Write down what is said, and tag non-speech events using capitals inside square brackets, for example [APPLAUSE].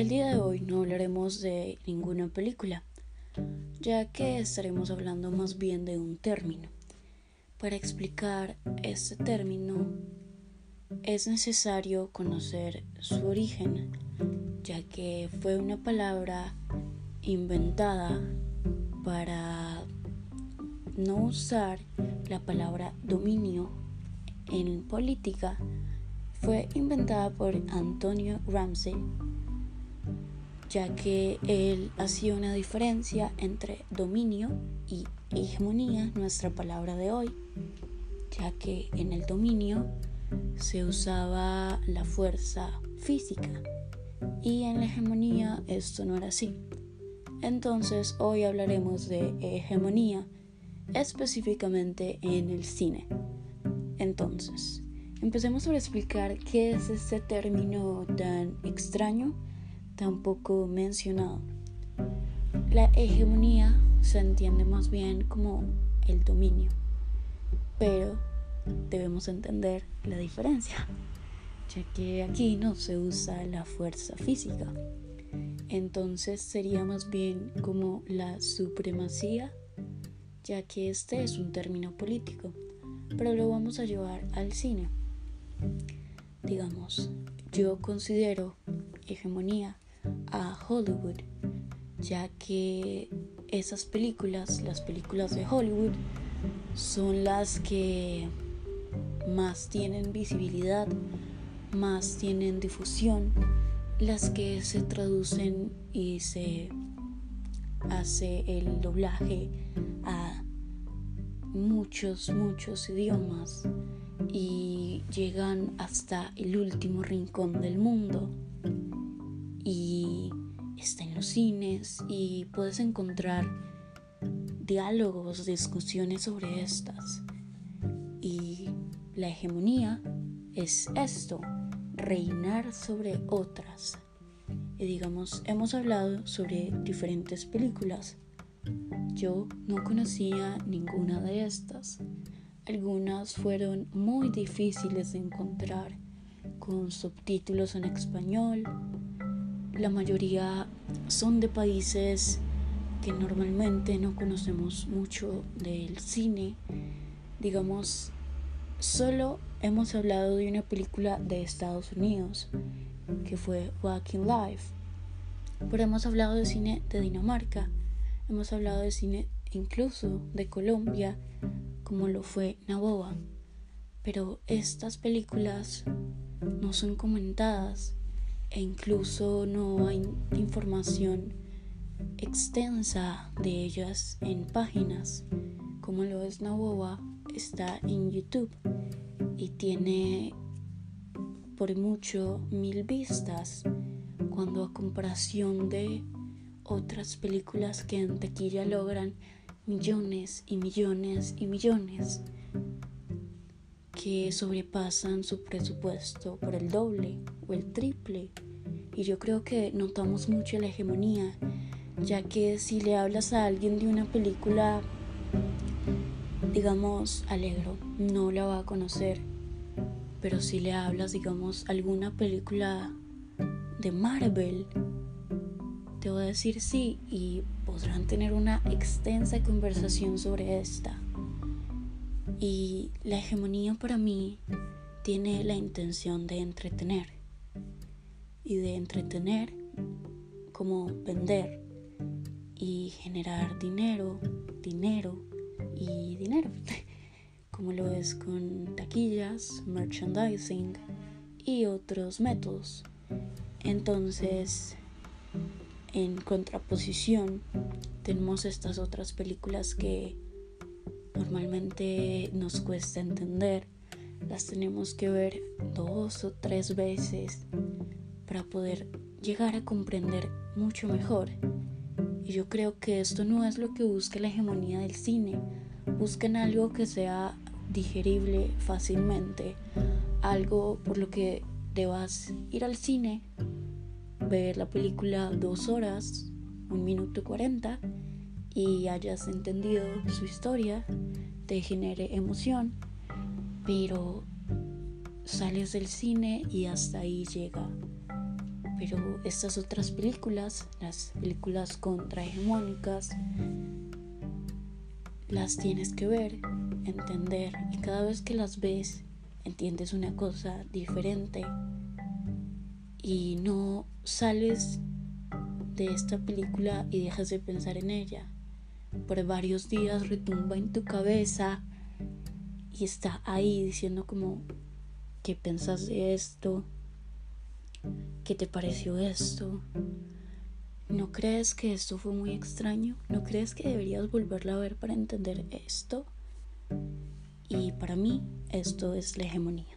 El día de hoy no hablaremos de ninguna película, ya que estaremos hablando más bien de un término. Para explicar este término es necesario conocer su origen, ya que fue una palabra inventada para no usar la palabra dominio en política fue inventada por Antonio Ramsey, ya que él hacía una diferencia entre dominio y hegemonía, nuestra palabra de hoy, ya que en el dominio se usaba la fuerza física y en la hegemonía esto no era así. Entonces hoy hablaremos de hegemonía específicamente en el cine. Entonces, empecemos por explicar qué es este término tan extraño, tan poco mencionado. La hegemonía se entiende más bien como el dominio, pero debemos entender la diferencia, ya que aquí no se usa la fuerza física. Entonces sería más bien como la supremacía ya que este es un término político, pero lo vamos a llevar al cine. Digamos, yo considero hegemonía a Hollywood, ya que esas películas, las películas de Hollywood, son las que más tienen visibilidad, más tienen difusión, las que se traducen y se hace el doblaje a muchos, muchos idiomas y llegan hasta el último rincón del mundo y está en los cines y puedes encontrar diálogos, discusiones sobre estas. Y la hegemonía es esto, reinar sobre otras. Y digamos, hemos hablado sobre diferentes películas. Yo no conocía ninguna de estas. Algunas fueron muy difíciles de encontrar con subtítulos en español. La mayoría son de países que normalmente no conocemos mucho del cine. Digamos, solo hemos hablado de una película de Estados Unidos que fue Walking Life. Pero hemos hablado de cine de Dinamarca, hemos hablado de cine incluso de Colombia, como lo fue Naboa. Pero estas películas no son comentadas e incluso no hay información extensa de ellas en páginas como lo es Naboa está en YouTube y tiene por mucho mil vistas, cuando a comparación de otras películas que en taquilla logran millones y millones y millones, que sobrepasan su presupuesto por el doble o el triple. Y yo creo que notamos mucho la hegemonía, ya que si le hablas a alguien de una película, digamos, alegro, no la va a conocer pero si le hablas, digamos, alguna película de Marvel, te voy a decir sí y podrán tener una extensa conversación sobre esta. Y la hegemonía para mí tiene la intención de entretener. Y de entretener como vender y generar dinero, dinero y dinero. [LAUGHS] como lo es con taquillas, merchandising y otros métodos. Entonces, en contraposición, tenemos estas otras películas que normalmente nos cuesta entender. Las tenemos que ver dos o tres veces para poder llegar a comprender mucho mejor. Y yo creo que esto no es lo que busca la hegemonía del cine. Buscan algo que sea digerible fácilmente, algo por lo que debas ir al cine, ver la película dos horas, un minuto cuarenta, y hayas entendido su historia, te genere emoción, pero sales del cine y hasta ahí llega. Pero estas otras películas, las películas contrahegemónicas, las tienes que ver, entender y cada vez que las ves entiendes una cosa diferente y no sales de esta película y dejas de pensar en ella. Por varios días retumba en tu cabeza y está ahí diciendo como, ¿qué pensas de esto? ¿Qué te pareció esto? ¿No crees que esto fue muy extraño? ¿No crees que deberías volverla a ver para entender esto? Y para mí esto es la hegemonía.